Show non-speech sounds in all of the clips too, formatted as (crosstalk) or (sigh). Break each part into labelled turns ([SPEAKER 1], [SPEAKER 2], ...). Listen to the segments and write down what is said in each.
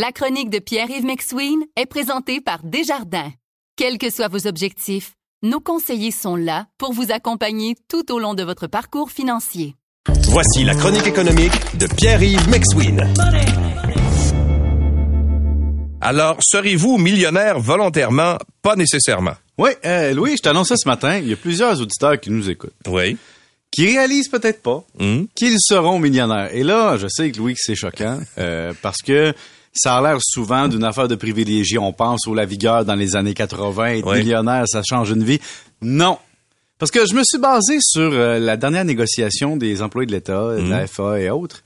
[SPEAKER 1] La chronique de Pierre-Yves McSween est présentée par Desjardins. Quels que soient vos objectifs, nos conseillers sont là pour vous accompagner tout au long de votre parcours financier.
[SPEAKER 2] Voici la chronique économique de Pierre-Yves McSween.
[SPEAKER 3] Alors, serez-vous millionnaire volontairement? Pas nécessairement.
[SPEAKER 4] Oui, euh, Louis, je t'annonce ça ce matin. Il y a plusieurs auditeurs qui nous écoutent.
[SPEAKER 3] Oui.
[SPEAKER 4] Qui réalisent peut-être pas
[SPEAKER 3] Hmm.
[SPEAKER 4] qu'ils seront millionnaires. Et là, je sais que Louis, c'est choquant, (laughs) euh, parce que ça a l'air souvent d'une affaire de privilégié. On pense au la vigueur dans les années 80, être
[SPEAKER 3] Oui.
[SPEAKER 4] millionnaire, ça change une vie. Non. Parce que je me suis basé sur euh, la dernière négociation des employés de l'État, de la FA et autres,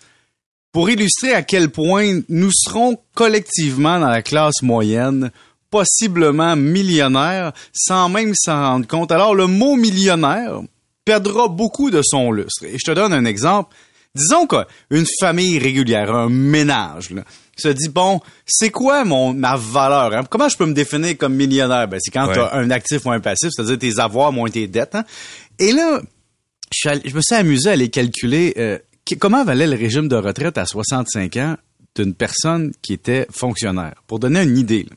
[SPEAKER 4] pour illustrer à quel point nous serons collectivement dans la classe moyenne, possiblement millionnaires, sans même s'en rendre compte. Alors, le mot millionnaire perdra beaucoup de son lustre. Et je te donne un exemple. Disons qu'une famille régulière, un ménage, là, se dit, bon, c'est quoi mon ma valeur? hein? Comment je peux me définir comme millionnaire? Ben, c'est quand
[SPEAKER 3] Ouais.
[SPEAKER 4] tu as un actif ou un passif, c'est-à-dire tes avoirs moins tes dettes. hein? Et là, je, suis allé- je me suis amusé à aller calculer euh, comment valait le régime de retraite à 65 ans d'une personne qui était fonctionnaire, pour donner une idée. là.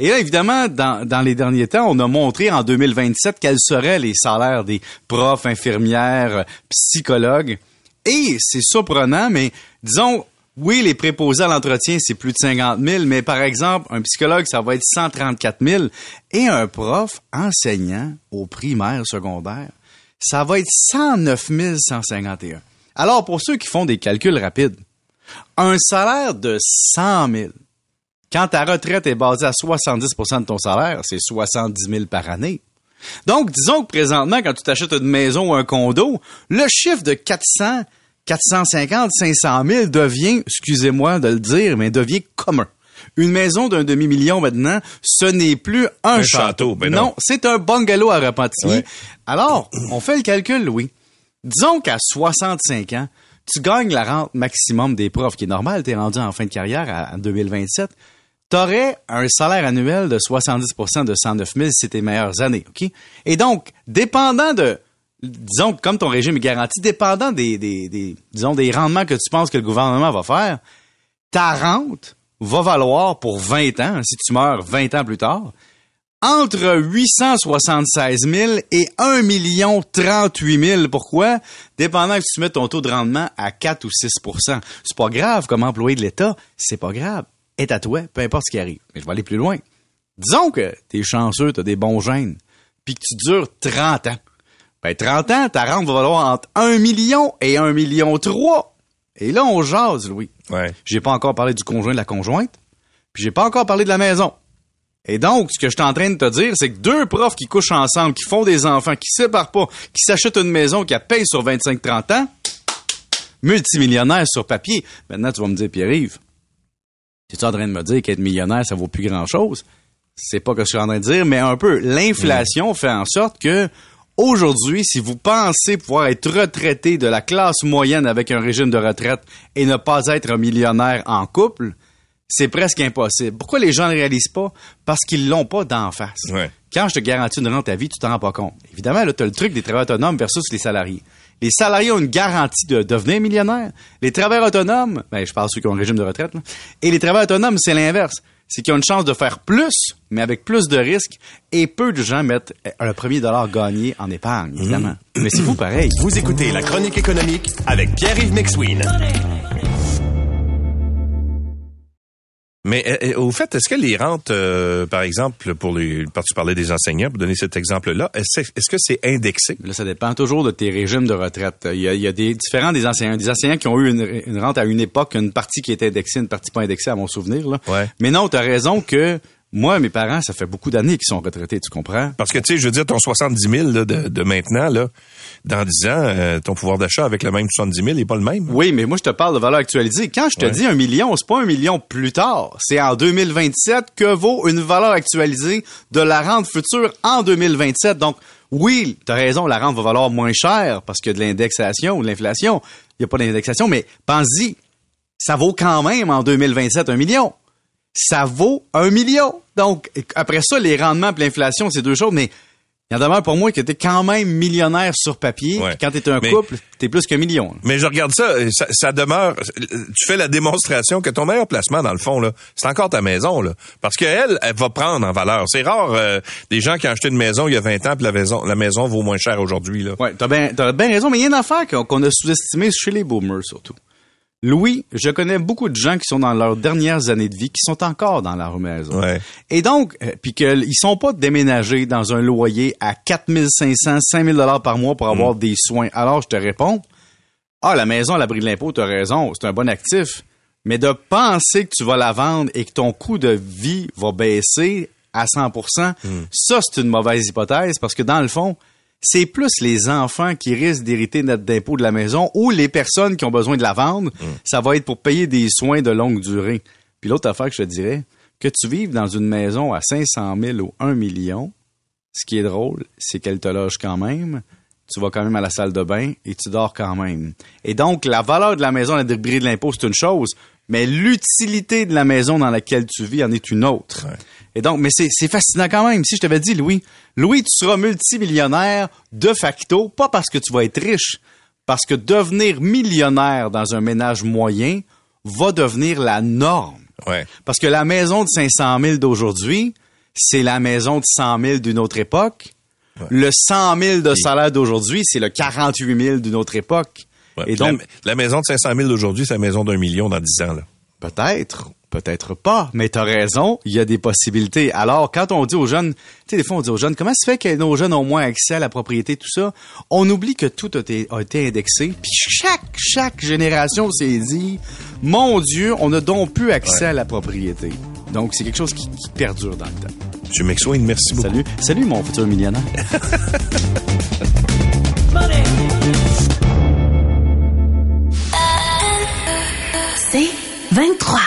[SPEAKER 4] Et là, évidemment, dans, dans les derniers temps, on a montré en 2027 quels seraient les salaires des profs, infirmières, euh, psychologues. Et c'est surprenant, mais disons, oui, les préposés à l'entretien, c'est plus de 50 000, mais par exemple, un psychologue, ça va être 134 000. Et un prof enseignant au primaire, secondaire, ça va être 109 151. Alors, pour ceux qui font des calculs rapides, un salaire de 100 000, quand ta retraite est basée à 70% de ton salaire, c'est 70 000 par année. Donc, disons que présentement, quand tu t'achètes une maison ou un condo, le chiffre de 400, 450, 500 000 devient, excusez-moi de le dire, mais devient commun. Une maison d'un demi-million maintenant, ce n'est plus un,
[SPEAKER 3] Un
[SPEAKER 4] château.
[SPEAKER 3] château, ben non.
[SPEAKER 4] non, c'est un bungalow à Repentigny.
[SPEAKER 3] Ouais.
[SPEAKER 4] Alors, on fait le calcul, Louis. Disons qu'à 65 ans, tu gagnes la rente maximum des profs, qui est normal, t'es rendu en fin de carrière à- en 2027. T'aurais un salaire annuel de 70% de 109 000 si tes meilleures années, OK? Et donc, dépendant de, disons, comme ton régime est garanti, dépendant des rendements que tu penses que le gouvernement va faire, ta rente va valoir pour 20 ans, si tu meurs 20 ans plus tard, entre 876 000 et 1 million 38 000. Pourquoi? Dépendant que tu mets ton taux de rendement à 4 ou 6% C'est pas grave comme employé de l'État, c'est pas grave. Est à toi, peu importe ce qui arrive. Mais je vais aller plus loin. Disons que t'es chanceux, t'as des bons gènes, puis que tu dures 30 ans. Ben, 30 ans, ta rente va valoir entre 1 million et 1 million 3. Et là, on jase, Louis.
[SPEAKER 3] Ouais.
[SPEAKER 4] J'ai pas encore parlé du conjoint de la conjointe, puis j'ai pas encore parlé de la maison. Et donc, ce que je suis en train de te dire, c'est que deux profs qui couchent ensemble, qui font des enfants, qui séparent pas, qui s'achètent une maison, qui la payent sur 25-30 ans, multimillionnaire sur papier. Maintenant, tu vas me dire, Pierre-Yves, tu en train de me dire qu'être millionnaire, ça vaut plus grand-chose? C'est pas que je suis en train de dire, mais un peu. L'inflation fait en sorte que, aujourd'hui, si vous pensez pouvoir être retraité de la classe moyenne avec un régime de retraite et ne pas être millionnaire en couple, c'est presque impossible. Pourquoi les gens ne réalisent pas? Parce qu'ils l'ont pas d'en face.
[SPEAKER 3] Ouais.
[SPEAKER 4] Quand je te garantis une rente à vie, tu t'en rends pas compte. Évidemment, là, tu as le truc des travailleurs autonomes versus les salariés. Les salariés ont une garantie de devenir millionnaire. Les travailleurs autonomes, ben, je parle de ceux qui ont un régime de retraite, là. et les travailleurs autonomes, c'est l'inverse. C'est qu'ils ont une chance de faire plus, mais avec plus de risques, et peu de gens mettent euh, le premier dollar gagné en épargne, évidemment. Mais c'est vous pareil.
[SPEAKER 2] Vous écoutez la chronique économique avec Pierre-Yves McSween.
[SPEAKER 3] Mais euh, euh, au fait, est-ce que les rentes, euh, par exemple, pour les, parce que tu parlais des enseignants, pour donner cet exemple-là, est-ce est-ce que c'est indexé?
[SPEAKER 4] Là, ça dépend toujours de tes régimes de retraite. Il y a, il y a des différents des enseignants. Des enseignants qui ont eu une, une rente à une époque, une partie qui était indexée, une partie pas indexée à mon souvenir. Là.
[SPEAKER 3] Ouais.
[SPEAKER 4] Mais non, tu as raison que moi, mes parents, ça fait beaucoup d'années qu'ils sont retraités, tu comprends?
[SPEAKER 3] Parce que, tu sais, je veux dire, ton 70 000 là, de, de maintenant, là, dans 10 ans, euh, ton pouvoir d'achat avec le même 70 000 n'est pas le même.
[SPEAKER 4] Oui, mais moi, je te parle de valeur actualisée. Quand je te
[SPEAKER 3] Ouais.
[SPEAKER 4] dis un million, c'est pas un million plus tard. C'est en 2027 que vaut une valeur actualisée de la rente future en 2027. Donc, oui, tu as raison, la rente va valoir moins cher parce a de l'indexation ou de l'inflation. Il n'y a pas d'indexation, mais pense-y, ça vaut quand même en 2027 un million. Ça vaut un million. Donc, après ça, les rendements et l'inflation, c'est deux choses, mais Il en demeure pour moi que t'es quand même millionnaire sur papier.
[SPEAKER 3] Ouais.
[SPEAKER 4] Quand t'es un
[SPEAKER 3] Mais-
[SPEAKER 4] couple, t'es plus qu'un million.
[SPEAKER 3] Mais je regarde ça, ça, ça demeure. Tu fais la démonstration que ton meilleur placement, dans le fond, là, c'est encore ta maison, là, parce qu'elle, elle va prendre en valeur. C'est rare euh, des gens qui ont acheté une maison il y a 20 ans, puis la maison, la maison vaut moins cher aujourd'hui, là.
[SPEAKER 4] Ouais, t'as bien, t'as bien raison, mais il y a une affaire qu'on qu'on a sous-estimée chez les boomers surtout. Louis, je connais beaucoup de gens qui sont dans leurs dernières années de vie, qui sont encore dans leur maison.
[SPEAKER 3] Ouais.
[SPEAKER 4] Et donc, euh, puis qu'ils sont pas déménagés dans un loyer à 4500, 5000 dollars par mois pour avoir des soins. Alors, je te réponds, ah, la maison à l'abri de l'impôt, t'as raison, c'est un bon actif. Mais de penser que tu vas la vendre et que ton coût de vie va baisser à 100%, ça, c'est une mauvaise hypothèse parce que dans le fond, c'est plus les enfants qui risquent d'hériter notre d'impôt de la maison ou les personnes qui ont besoin de la vendre. Ça va être pour payer des soins de longue durée. Puis l'autre affaire que je te dirais, que tu vives dans une maison à 500 000 ou 1 million, ce qui est drôle, c'est qu'elle te loge quand même. Tu vas quand même à la salle de bain et tu dors quand même. Et donc, la valeur de la maison à la débris de l'impôt, c'est une chose, mais l'utilité de la maison dans laquelle tu vis en est une autre.
[SPEAKER 3] Ouais.
[SPEAKER 4] Et donc, mais c'est fascinant quand même. Si je t'avais dit, Louis, Louis, tu seras multimillionnaire de facto, pas parce que tu vas être riche, parce que devenir millionnaire dans un ménage moyen va devenir la norme.
[SPEAKER 3] Ouais.
[SPEAKER 4] Parce que la maison de 500 000 d'aujourd'hui, c'est la maison de 100 000 d'une autre époque. Le 100 000 de salaire d'aujourd'hui, c'est le 48 000 d'une autre époque.
[SPEAKER 3] Ouais.
[SPEAKER 4] Et
[SPEAKER 3] la-
[SPEAKER 4] donc,
[SPEAKER 3] la, maison de 500 000 d'aujourd'hui, c'est la maison d'un million dans 10 ans.
[SPEAKER 4] Peut-être, peut-être pas, mais t'as raison, il y a des possibilités. Alors, quand on dit aux jeunes, tu sais, des fois on dit aux jeunes, comment se fait que nos jeunes ont moins accès à la propriété, tout ça? On oublie que tout a été, a été indexé, puis chaque, chaque génération s'est dit, mon Dieu, on a donc plus accès à la propriété. Donc, c'est quelque chose qui, qui perdure dans le temps.
[SPEAKER 3] Monsieur McSwain, merci beaucoup.
[SPEAKER 4] Salut, salut mon futur millionnaire. (laughs)
[SPEAKER 5] C'est 23.